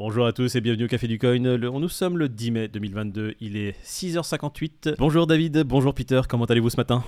Bonjour à tous et bienvenue au Café du Coin. Nous sommes le 10 mai 2022, il est 6h58. Bonjour David, bonjour Peter, comment allez-vous ce matin?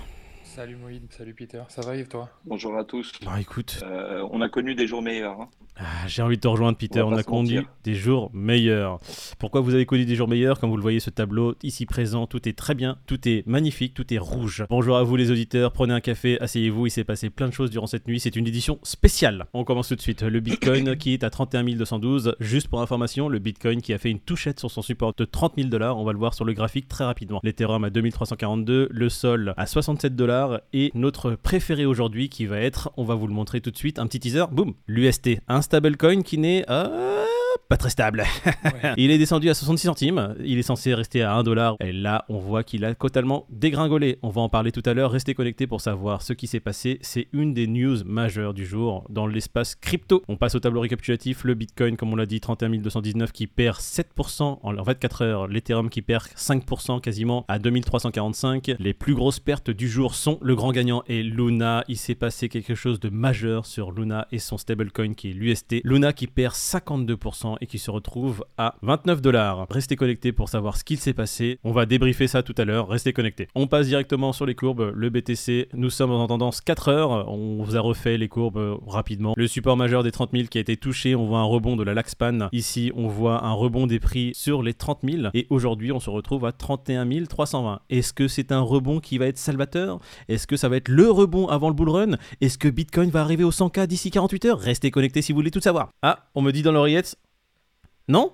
Salut Moïd, salut Peter, ça va et toi? Bonjour à tous. Bah écoute, Euh, on a connu des jours meilleurs. hein. ah, j'ai envie de te rejoindre Peter, On a connu des jours meilleurs. Pourquoi vous avez connu des jours meilleurs? Comme vous le voyez ce tableau ici présent, tout est très bien, tout est magnifique, tout est rouge. Bonjour à vous les auditeurs, prenez un café, asseyez-vous, il s'est passé plein de choses durant cette nuit, c'est une édition spéciale. On commence tout de suite, le Bitcoin qui est à 31 212, juste pour information, le Bitcoin qui a fait une touchette sur son support de 30 000 dollars, on va le voir sur le graphique très rapidement. L'Ethereum à 2342, le Sol à 67 dollars et notre préféré aujourd'hui qui va être, on va vous le montrer tout de suite, un petit teaser, boum, l'UST, un stablecoin qui euh, pas très stable. Ouais. Il est descendu à 66 centimes, il est censé rester à 1 dollar et là on voit qu'il a totalement dégringolé. On va en parler tout à l'heure, restez connectés pour savoir ce qui s'est passé. C'est une des news majeures du jour dans l'espace crypto. On passe au tableau récapitulatif, le Bitcoin comme on l'a dit 31 219 qui perd 7% en 24 heures, l'Ethereum qui perd 5% quasiment à 2345. Les plus grosses pertes du jour sont le grand gagnant et Luna. Il s'est passé quelque chose de majeur sur Luna et son stablecoin qui est l'UST. Luna qui perd 52% et qui se retrouve à 29 dollars. Restez connectés pour savoir ce qu'il s'est passé. On va débriefer ça tout à l'heure. Restez connectés. On passe directement sur les courbes. Le BTC, nous sommes en tendance 4 heures. On vous a refait les courbes euh, rapidement. Le support majeur des 30 000 qui a été touché. On voit un rebond de la Laxpan. Ici, on voit un rebond des prix sur les 30 000. Et aujourd'hui, on se retrouve à 31 320. Est-ce que c'est un rebond qui va être salvateur? Est-ce que ça va être le rebond avant le bull run? Est-ce que Bitcoin va arriver au 100K d'ici 48 heures? Restez connectés si vous voulez tout savoir. Ah, on me dit dans l'oreillette. Non?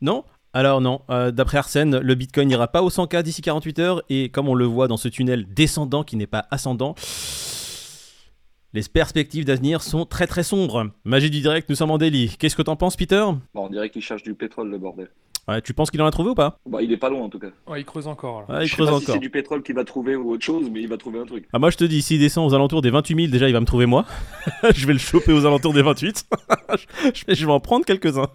Non? Alors non, Euh, d'après Arsène, le Bitcoin n'ira pas au 100K d'ici 48 heures et comme on le voit dans ce tunnel descendant qui n'est pas ascendant, les perspectives d'avenir sont très très sombres. Magie du direct, nous sommes en daily. Qu'est-ce que t'en penses Peter? On dirait qu'il cherche du pétrole, le bordel. Ouais, Tu penses qu'il en a trouvé ou pas? Bah, il est pas loin en tout cas. Ouais, il creuse encore là. Il Je sais creuse pas si encore. c'est du pétrole qu'il va trouver ou autre chose, mais il va trouver un truc. Ah moi je te dis, s'il descend aux alentours des 28 000, déjà il va me trouver moi. je vais le choper aux alentours des 28. je, vais, je vais en prendre quelques-uns.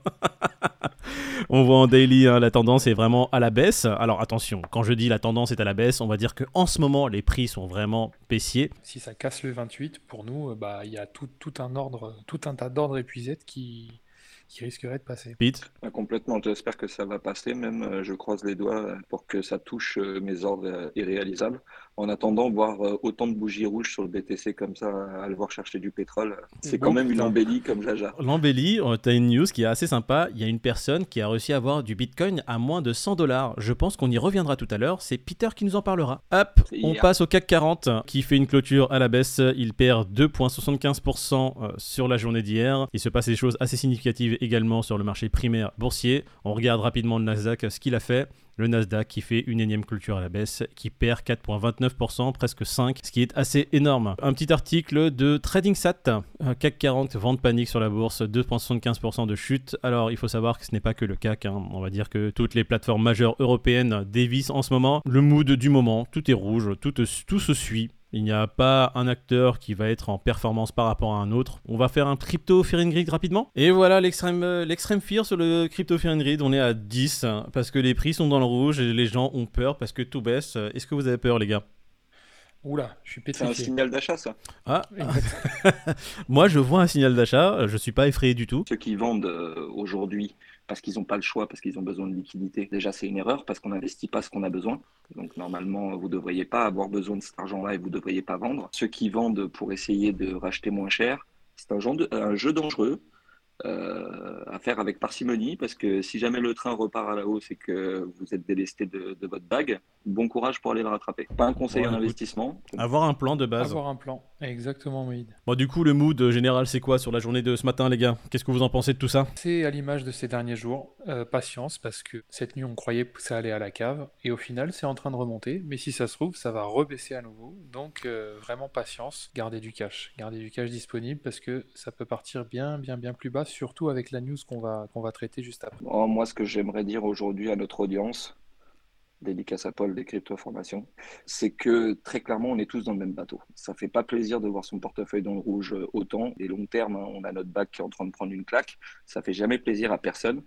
on voit en daily, hein, la tendance est vraiment à la baisse. Alors attention, quand je dis la tendance est à la baisse, on va dire que en ce moment les prix sont vraiment baissiers. Si ça casse le 28, pour nous, euh, bah il y a tout, tout un ordre, tout un tas d'ordres épuisés qui, qui risqueraient de passer. Pete, Ah, complètement, j'espère que ça va passer. Même, euh, je croise les doigts pour que ça touche euh, mes ordres euh, irréalisables. En attendant, voir euh, autant de bougies rouges sur le BTC comme ça, à le voir chercher du pétrole, c'est quand même une embellie comme Jaja. l'embellie, euh, t'as une news qui est assez sympa. Il y a une personne qui a réussi à avoir du Bitcoin à moins de 100 dollars. Je pense qu'on y reviendra tout à l'heure. C'est Peter qui nous en parlera. Hop, on passe au CAC 40 qui fait une clôture à la baisse. Il perd 2,75% euh, sur la journée d'hier. Il se passe des choses assez significatives également sur le marché primaire boursier. On regarde rapidement le Nasdaq, ce qu'il a fait. Le Nasdaq qui fait une énième clôture à la baisse, qui perd 4,29%, presque 5%, ce qui est assez énorme. Un petit article de TradingSat, CAC 40, vente panique sur la bourse, 2,75% de chute. Alors il faut savoir que ce n'est pas que le CAC, hein. on va dire que toutes les plateformes majeures européennes dévissent en ce moment. Le mood du moment, tout est rouge, tout se suit. Il n'y a pas un acteur qui va être en performance par rapport à un autre. On va faire un crypto fear and rapidement. Et voilà l'extrême euh, fear sur le crypto fear and. On est à 10 hein, parce que les prix sont dans le rouge et les gens ont peur parce que tout baisse. Est-ce que vous avez peur les gars? Oula, je suis C'est un pétrifié. signal d'achat, ça. Ah, moi je vois un signal d'achat, je suis pas effrayé du tout. Ceux qui vendent euh, aujourd'hui parce qu'ils n'ont pas le choix, parce qu'ils ont besoin de liquidité, déjà c'est une erreur parce qu'on n'investit pas ce qu'on a besoin. Donc normalement, vous ne devriez pas avoir besoin de cet argent-là et vous ne devriez pas vendre. Ceux qui vendent pour essayer de racheter moins cher, c'est un, genre de- un jeu dangereux euh, à faire avec parcimonie parce que si jamais le train repart à la hausse et que vous êtes délesté de, de votre bague, bon courage pour aller le rattraper. Pas un conseil Ouais, en investissement. Avoir un plan de base. Avoir un plan. Exactement, Moïd. Bon du coup le mood euh, général c'est quoi sur la journée de ce matin les gars? Qu'est-ce que vous en pensez de tout ça? C'est à l'image de ces derniers jours. Euh, patience, parce que cette nuit, on croyait que ça allait à la cave, et au final, c'est en train de remonter. Mais si ça se trouve, ça va rebaisser à nouveau. Donc, euh, vraiment patience. Gardez du cash. Gardez du cash disponible, parce que ça peut partir bien, bien, bien plus bas, surtout avec la news qu'on va, qu'on va traiter juste après. Bon, moi, ce que j'aimerais dire aujourd'hui à notre audience, dédicace à Paul des crypto-formations, c'est que très clairement, on est tous dans le même bateau. Ça fait pas plaisir de voir son portefeuille dans le rouge euh, autant. Et long terme, hein, on a notre bac qui est en train de prendre une claque. Ça fait jamais plaisir à personne.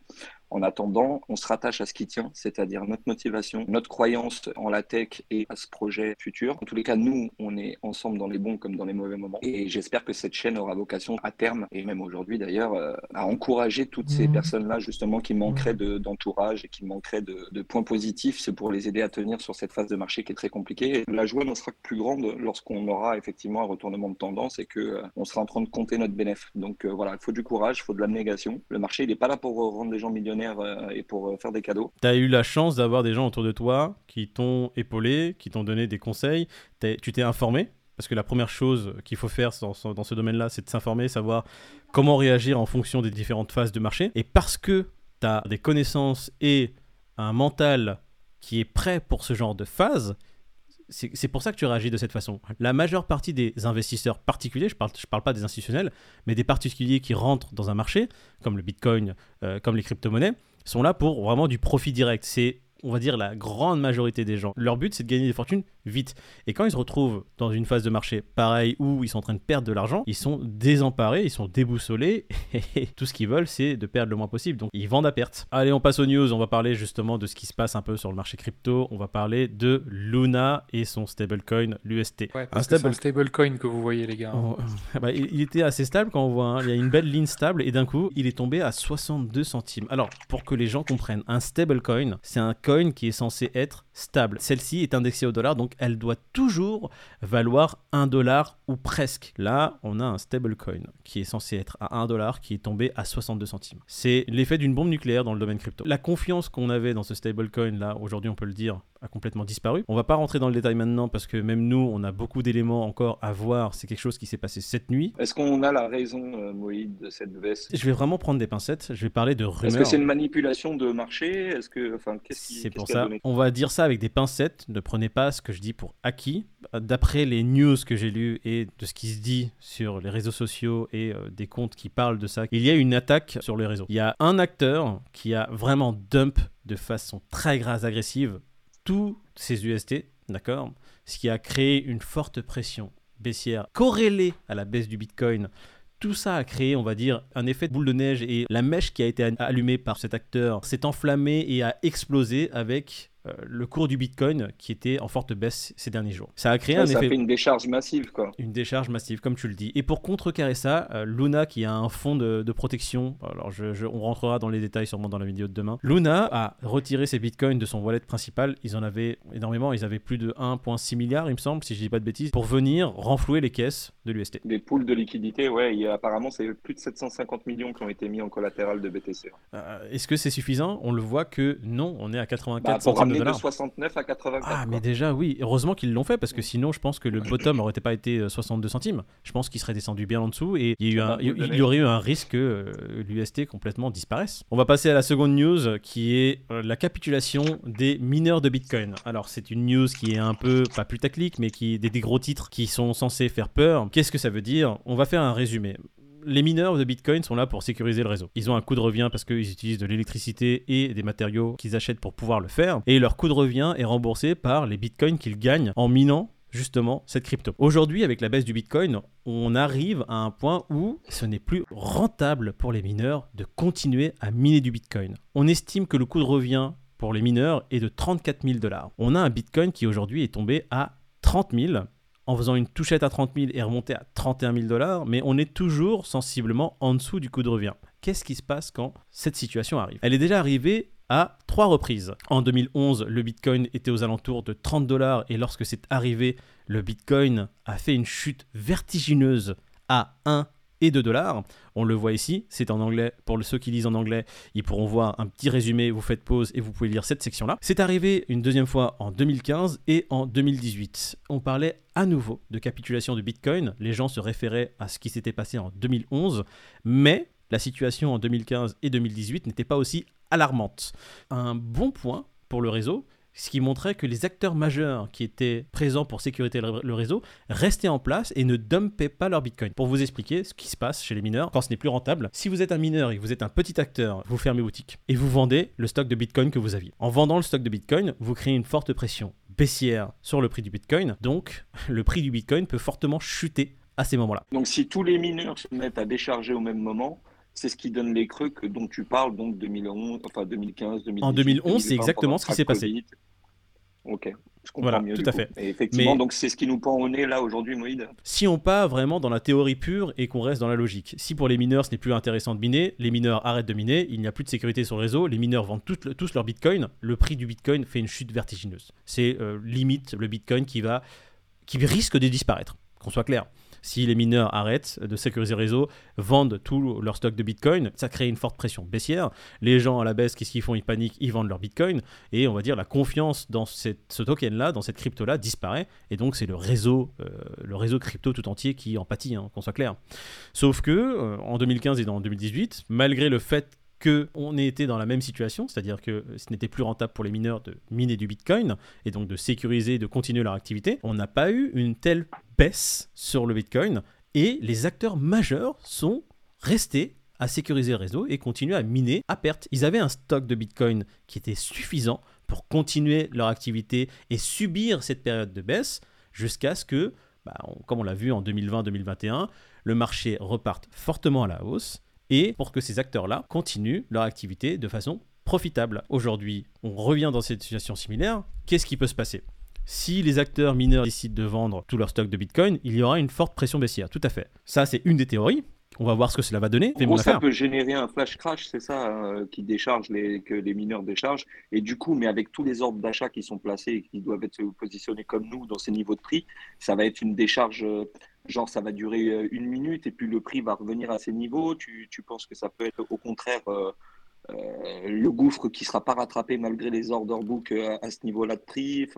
En attendant, on se rattache à ce qui tient, c'est-à-dire notre motivation, notre croyance en la tech et à ce projet futur. En tous les cas, nous, on est ensemble dans les bons comme dans les mauvais moments. Et j'espère que cette chaîne aura vocation à terme, et même aujourd'hui d'ailleurs, euh, à encourager toutes ces mmh. personnes-là justement qui manqueraient d'entourage et qui manqueraient de, de points positifs. C'est pour les aider à tenir sur cette phase de marché qui est très compliquée. la joie n'en sera que plus grande lorsqu'on aura effectivement un retournement de tendance et que euh, on sera en train de compter notre bénéfice. Donc euh, voilà, il faut du courage, il faut de l'abnégation. Le marché, il n'est pas là pour rendre des gens millionnaires et pour faire des cadeaux. Tu as eu la chance d'avoir des gens autour de toi qui t'ont épaulé, qui t'ont donné des conseils. Tu t'es informé? Parce que la première chose qu'il faut faire dans, dans ce domaine-là, c'est de s'informer, savoir comment réagir en fonction des différentes phases de marché. Et parce que tu as des connaissances et un mental qui est prêt pour ce genre de phase, c'est pour ça que tu réagis de cette façon. La majeure partie des investisseurs particuliers, je ne parle, je parle pas des institutionnels, mais des particuliers qui rentrent dans un marché, comme le Bitcoin, euh, comme les crypto-monnaies, sont là pour vraiment du profit direct. C'est on va dire la grande majorité des gens. Leur but, c'est de gagner des fortunes vite. Et quand ils se retrouvent dans une phase de marché pareille où ils sont en train de perdre de l'argent, ils sont désemparés, ils sont déboussolés, et tout ce qu'ils veulent, c'est de perdre le moins possible. Donc ils vendent à perte. Allez, on passe aux news. On va parler justement de ce qui se passe un peu sur le marché crypto. On va parler de Luna et son stablecoin, l'UST. un stable... stablecoin que vous voyez, les gars. Oh, bah, il, était assez stable quand on voit. Hein. Il y a une belle ligne stable et d'un coup, il est tombé à 62 centimes. Alors, pour que les gens comprennent, un stablecoin, c'est un coin qui est censé être stable. Celle-ci est indexée au dollar, donc elle doit toujours valoir 1 dollar ou presque. Là, on a un stablecoin qui est censé être à 1 dollar, qui est tombé à 62 centimes. C'est l'effet d'une bombe nucléaire dans le domaine crypto. La confiance qu'on avait dans ce stablecoin, là, aujourd'hui, on peut le dire, a complètement disparu. On va pas rentrer dans le détail maintenant parce que même nous, on a beaucoup d'éléments encore à voir. C'est quelque chose qui s'est passé cette nuit. Est-ce qu'on a la raison, euh, Moïse, de cette baisse Je vais vraiment prendre des pincettes. Je vais parler de rumeurs. Est-ce que c'est une manipulation de marché? Est-ce que, enfin, qu'est-ce qui C'est pour ça. On va dire ça avec des pincettes. Ne prenez pas ce que je dis pour acquis. D'après les news que j'ai lues et de ce qui se dit sur les réseaux sociaux et euh, des comptes qui parlent de ça, il y a une attaque sur les réseaux. Il y a un acteur qui a vraiment dump de façon très grave agressive tous ces UST, d'accord Ce qui a créé une forte pression baissière corrélée à la baisse du Bitcoin. Tout ça a créé, on va dire, un effet de boule de neige et la mèche qui a été allumée par cet acteur s'est enflammée et a explosé avec euh, le cours du Bitcoin qui était en forte baisse ces derniers jours. Ça a créé un ça fait une décharge massive, quoi. Une décharge massive, comme tu le dis. Et pour contrecarrer ça, euh, Luna, qui a un fonds de, protection, alors je, on rentrera dans les détails sûrement dans la vidéo de demain. Luna a retiré ses Bitcoins de son wallet principal. Ils en avaient énormément. Ils avaient plus de 1,6 milliard, il me semble, si je dis pas de bêtises, pour venir renflouer les caisses de l'UST. Des poules de liquidité, ouais. Apparemment, c'est plus de 750 millions qui ont été mis en collatéral de BTC. Euh, est-ce que c'est suffisant? On le voit que non. On est à 84 bah, de dollars. 69 à 84. Ah, mais déjà, oui. Heureusement qu'ils l'ont fait parce que sinon, je pense que le bottom n'aurait pas été 62 euh, centimes. Je pense qu'il serait descendu bien en dessous et il y, il aurait eu un risque que euh, l'UST complètement disparaisse. On va passer à la seconde news qui est euh, la capitulation des mineurs de Bitcoin. Alors, c'est une news qui est un peu, pas plus tactique, mais qui est des gros titres qui sont censés faire peur. Qu'est-ce que ça veut dire? On va faire un résumé les mineurs de Bitcoin sont là pour sécuriser le réseau. Ils ont un coût de revient parce qu'ils utilisent de l'électricité et des matériaux qu'ils achètent pour pouvoir le faire. Et leur coût de revient est remboursé par les Bitcoins qu'ils gagnent en minant justement cette crypto. Aujourd'hui, avec la baisse du Bitcoin, on arrive à un point où ce n'est plus rentable pour les mineurs de continuer à miner du Bitcoin. On estime que le coût de revient pour les mineurs est de 34 000 dollars. On a un Bitcoin qui aujourd'hui est tombé à 30 000 en faisant une touchette à 30 000 et remonter à 31 000 dollars, mais on est toujours sensiblement en dessous du coût de revient. Qu'est-ce qui se passe quand cette situation arrive? Elle est déjà arrivée à trois reprises. En 2011, le Bitcoin était aux alentours de 30 dollars et lorsque c'est arrivé, le Bitcoin a fait une chute vertigineuse à 1 et 2 dollars. On le voit ici, c'est en anglais. Pour ceux qui lisent en anglais, ils pourront voir un petit résumé, vous faites pause et vous pouvez lire cette section-là. C'est arrivé une deuxième fois en 2015 et en 2018. On parlait à nouveau de capitulation de Bitcoin. Les gens se référaient à ce qui s'était passé en 2011, mais la situation en 2015 et 2018 n'était pas aussi alarmante. Un bon point pour le réseau, ce qui montrait que les acteurs majeurs qui étaient présents pour sécuriser le réseau restaient en place et ne dumpaient pas leur Bitcoin. Pour vous expliquer ce qui se passe chez les mineurs quand ce n'est plus rentable, si vous êtes un mineur et que vous êtes un petit acteur, vous fermez boutique et vous vendez le stock de Bitcoin que vous aviez. En vendant le stock de Bitcoin, vous créez une forte pression baissière sur le prix du Bitcoin, donc le prix du Bitcoin peut fortement chuter à ces moments-là. Donc si tous les mineurs se mettent à décharger au même moment, c'est ce qui donne les creux que, dont tu parles, donc 2011, enfin 2015, 2018. En 2011, c'est exactement ce qui s'est passé. Ok. Je comprends Voilà, mieux, tout à coup. fait. Et effectivement, Mais- donc c'est ce qui nous pend au nez là aujourd'hui, Moïd? Si on part vraiment dans la théorie pure et qu'on reste dans la logique, si pour les mineurs ce n'est plus intéressant de miner, les mineurs arrêtent de miner, il n'y a plus de sécurité sur le réseau, les mineurs vendent tout- tous leur bitcoin, le prix du bitcoin fait une chute vertigineuse. C'est euh, limite le bitcoin qui va qui risque de disparaître, qu'on soit clair. Si les mineurs arrêtent de sécuriser le réseau, vendent tout leur stock de bitcoin, ça crée une forte pression baissière. Les gens à la baisse, qu'est-ce qu'ils font? Ils paniquent, ils vendent leur bitcoin. Et on va dire la confiance dans ce token-là, dans cette crypto-là, disparaît. Et donc c'est le réseau, euh, le réseau crypto tout entier qui en pâtit, hein, qu'on soit clair. Sauf que euh, en 2015 et en 2018, malgré le fait que on ait été dans la même situation, c'est-à-dire que ce n'était plus rentable pour les mineurs de miner du Bitcoin et donc de sécuriser, de continuer leur activité, on n'a pas eu une telle baisse sur le Bitcoin et les acteurs majeurs sont restés à sécuriser le réseau et continuer à miner à perte. Ils avaient un stock de Bitcoin qui était suffisant pour continuer leur activité et subir cette période de baisse jusqu'à ce que, bah, comme on l'a vu en 2020-2021, le marché reparte fortement à la hausse et pour que ces acteurs-là continuent leur activité de façon profitable. Aujourd'hui, on revient dans cette situation similaire. Qu'est-ce qui peut se passer? Si les acteurs mineurs décident de vendre tout leur stock de Bitcoin, il y aura une forte pression baissière. Tout à fait. Ça, c'est une des théories. On va voir ce que cela va donner. En gros, ça affaire. peut générer un flash crash, c'est ça, hein, qui décharge les, que les mineurs déchargent. Et du coup, mais avec tous les ordres d'achat qui sont placés et qui doivent être positionnés comme nous dans ces niveaux de prix, ça va être une décharge, euh, genre ça va durer euh, une minute et puis le prix va revenir à ces niveaux. Tu, tu penses que ça peut être au contraire euh, euh, le gouffre qui sera pas rattrapé malgré les order books euh, à ce niveau-là de prix?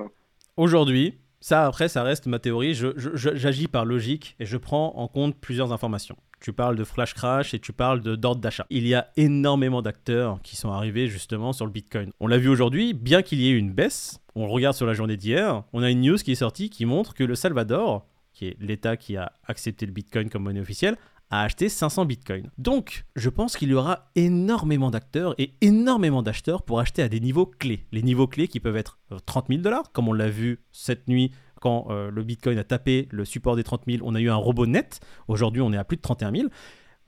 Aujourd'hui, ça après, ça reste ma théorie. J'agis par logique et je prends en compte plusieurs informations. Tu parles de flash crash et tu parles d'ordre d'achat. Il y a énormément d'acteurs qui sont arrivés justement sur le Bitcoin. On l'a vu aujourd'hui, bien qu'il y ait une baisse, on regarde sur la journée d'hier, on a une news qui est sortie qui montre que le Salvador, qui est l'État qui a accepté le Bitcoin comme monnaie officielle, a acheté 500 bitcoins. Donc, je pense qu'il y aura énormément d'acteurs et énormément d'acheteurs pour acheter à des niveaux clés. Les niveaux clés qui peuvent être euh, 30 000 dollars, comme on l'a vu cette nuit quand euh, le bitcoin a tapé le support des 30 000. On a eu un robot net. Aujourd'hui, on est à plus de 31 000.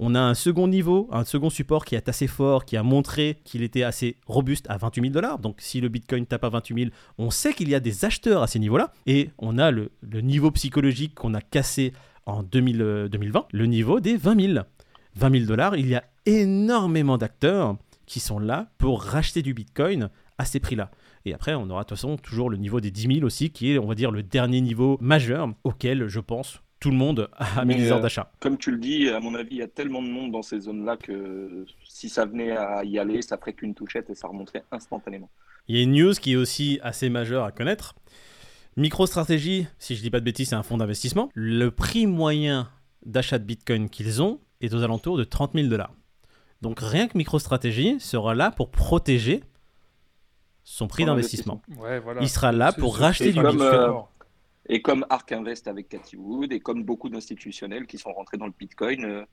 On a un second niveau, un second support qui est assez fort, qui a montré qu'il était assez robuste à 28 000 dollars. Donc si le Bitcoin tape à 28 000, on sait qu'il y a des acheteurs à ces niveaux-là. Et on a le, niveau psychologique qu'on a cassé en 2000, euh, 2020, le niveau des 20 000. 20 000 dollars, il y a énormément d'acteurs qui sont là pour racheter du Bitcoin à ces prix-là. Et après, on aura de toute façon toujours le niveau des 10 000 aussi, qui est, on va dire, le dernier niveau majeur auquel, je pense, tout le monde Mais, des ordres euh, d'achat. Comme tu le dis, à mon avis, il y a tellement de monde dans ces zones-là que si ça venait à y aller, ça ferait qu'une touchette et ça remonterait instantanément. Il y a une news qui est aussi assez majeure à connaître. MicroStrategy, si je dis pas de bêtises, c'est un fonds d'investissement. Le prix moyen d'achat de Bitcoin qu'ils ont est aux alentours de 30 000 dollars. Donc rien que MicroStrategy sera là pour protéger son prix d'investissement. Ouais, voilà. Il sera là pour racheter du comme, Bitcoin. euh, Et comme Ark Invest avec Cathy Wood, et comme beaucoup d'institutionnels qui sont rentrés dans le Bitcoin, euh,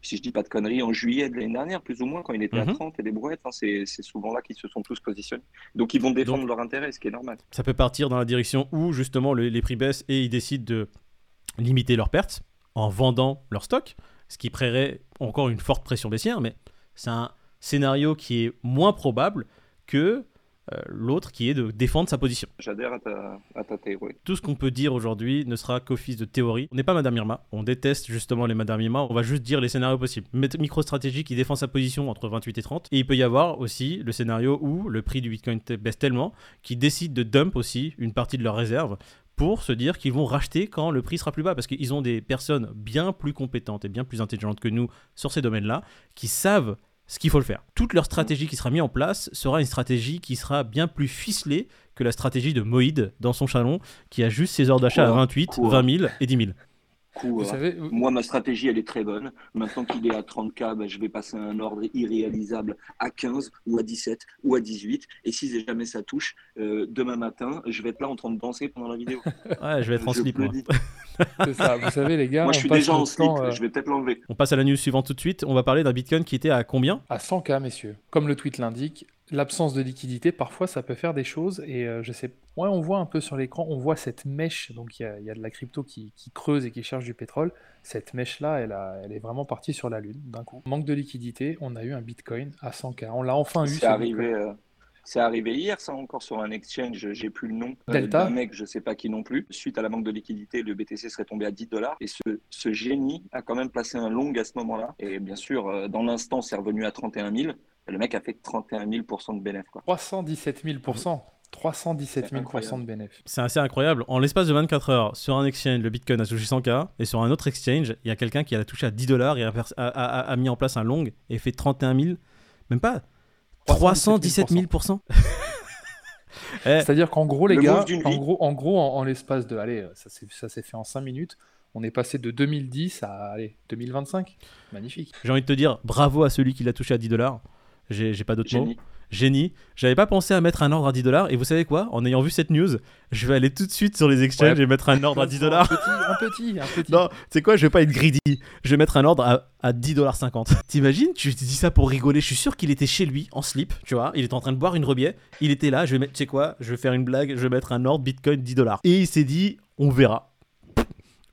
si je dis pas de conneries, en juillet de l'année dernière, plus ou moins, quand il était Mhm. à 30 et des brouettes, hein, c'est souvent là qu'ils se sont tous positionnés. Donc ils vont défendre leur intérêt, ce qui est normal. Ça peut partir dans la direction où justement le- les prix baissent et ils décident de limiter leurs pertes en vendant leur stock, ce qui créerait encore une forte pression baissière, mais c'est un scénario qui est moins probable que l'autre qui est de défendre sa position. J'adhère à ta, à ta théorie. Tout ce qu'on peut dire aujourd'hui ne sera qu'office de théorie. On n'est pas Madame Irma, on déteste justement les Madame Irma, on va juste dire les scénarios possibles. MicroStrategy qui défend sa position entre 28 et 30, et il peut y avoir aussi le scénario où le prix du Bitcoin baisse tellement qu'ils décident de dump aussi une partie de leurs réserves pour se dire qu'ils vont racheter quand le prix sera plus bas, parce qu'ils ont des personnes bien plus compétentes et bien plus intelligentes que nous sur ces domaines-là, qui savent ce qu'il faut le faire. Toute leur stratégie qui sera mise en place sera une stratégie qui sera bien plus ficelée que la stratégie de Moïd dans son salon, qui a juste ses ordres d'achat à Quoi 28, Quoi 20 000 et 10 000. Coup, Vous euh, savez, vous- Moi, ma stratégie, elle est très bonne. Maintenant qu'il est à 30K, ben, je vais passer à un ordre irréalisable à 15 ou à 17 ou à 18. Et si jamais ça touche, euh, demain matin, je vais être là en train de danser pendant la vidéo. Ouais, je vais être en slip, c'est ça. Vous savez, les gars, Moi, on je suis passe déjà en slip. temps, euh, Je vais peut-être l'enlever. On passe à la news suivante tout de suite. On va parler d'un Bitcoin qui était à combien? À 100K, messieurs. Comme le tweet l'indique, l'absence de liquidité, parfois, ça peut faire des choses. Et euh, je sais, ouais, on voit un peu sur l'écran, on voit cette mèche. Donc, il y a, il y a de la crypto qui, qui creuse et qui cherche du pétrole. Cette mèche-là, elle, a- elle est vraiment partie sur la Lune d'un coup. Manque de liquidité, on a eu un Bitcoin à 100K. On l'a enfin eu. C'est arrivé, euh, c'est arrivé hier, ça encore sur un exchange, j'ai plus le nom euh, Delta. d'un mec, je sais pas qui non plus. Suite à la manque de liquidité, le BTC serait tombé à 10 dollars. Et ce, ce génie a quand même placé un long à ce moment-là. Et bien sûr, dans l'instant, c'est revenu à 31 000. Le mec a fait 31 000% de bénéfice. Quoi. 317 000% 317 C'est 000 incroyable. de bénéfices. C'est assez incroyable. En l'espace de 24 heures, sur un exchange, le Bitcoin a touché 100K, et sur un autre exchange, il y a quelqu'un qui a touché à 10 dollars et a, pers- a- a- a mis en place un long et fait 31 000, même pas 317 000 Eh, C'est-à-dire qu'en gros, les Le gars, en gros, en, gros, en, en l'espace de, allez, ça s'est ça s'est fait en 5 minutes, on est passé de 2010 à allez, 2025. Magnifique. J'ai envie de te dire bravo à celui qui l'a touché à 10 dollars. J'ai pas d'autres mots. Génie. J'avais pas pensé à mettre un ordre à 10 dollars. Et vous savez quoi? En ayant vu cette news, je vais aller tout de suite sur les exchanges Ouais. et mettre un ordre à 10 dollars. Un petit, un petit. Non, tu sais quoi, je vais pas être greedy. Je vais mettre un ordre à, à 10,50$. T'imagines? Tu te dis ça pour rigoler. Je suis sûr qu'il était chez lui, en slip, tu vois. Il était en train de boire une rebière. Il était là, je vais mettre, tu sais quoi? Je vais faire une blague, je vais mettre un ordre Bitcoin 10$. Et il s'est dit, on verra.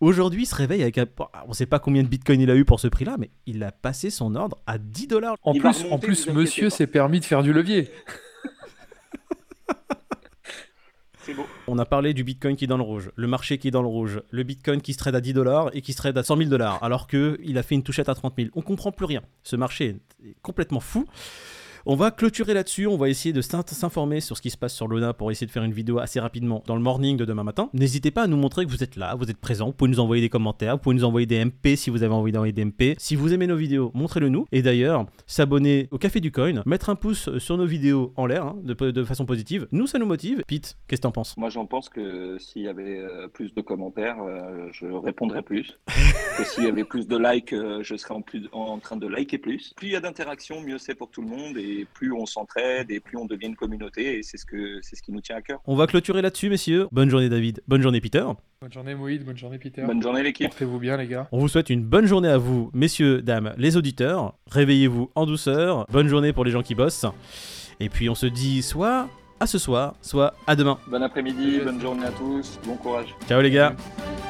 Aujourd'hui, il se réveille avec un... On sait pas combien de Bitcoin il a eu pour ce prix-là, mais il a passé son ordre à 10$. En Il va plus, en plus monsieur s'est permis de faire du levier. C'est beau. On a parlé du Bitcoin qui est dans le rouge, le marché qui est dans le rouge, le Bitcoin qui se trade à 10 dollars et qui se trade à 100 000 dollars, alors qu'il a fait une touchette à 30 000. On comprend plus rien. Ce marché est complètement fou. On va clôturer là-dessus, on va essayer de s'in- s'informer sur ce qui se passe sur Luna pour essayer de faire une vidéo assez rapidement dans le morning de demain matin. N'hésitez pas à nous montrer que vous êtes là, vous êtes présent, vous pouvez nous envoyer des commentaires, vous pouvez nous envoyer des MP si vous avez envie d'envoyer des MP. Si vous aimez nos vidéos, montrez-le nous. Et d'ailleurs, s'abonner au Café du Coin, mettre un pouce sur nos vidéos en l'air hein, de, de façon positive, nous ça nous motive. Pete, qu'est-ce que t'en penses? Moi, j'en pense que s'il y avait euh, plus de commentaires, euh, je répondrais plus. que s'il y avait plus de likes, euh, je serais en, plus, en train de liker plus. Plus il y a d'interactions, mieux c'est pour tout le monde et plus on s'entraide et plus on devient une communauté et c'est ce, que, c'est ce qui nous tient à cœur. On va clôturer là-dessus, messieurs. Bonne journée, David. Bonne journée, Peter. Bonne journée Moïd, bonne journée Peter. Bonne journée l'équipe. Portez-vous bien les gars. On vous souhaite une bonne journée à vous, messieurs, dames, les auditeurs. Réveillez-vous en douceur. Bonne journée pour les gens qui bossent. Et puis on se dit soit à ce soir, soit à demain. Bon après-midi, bonne journée à tous, bon courage. Ciao les gars. Salut.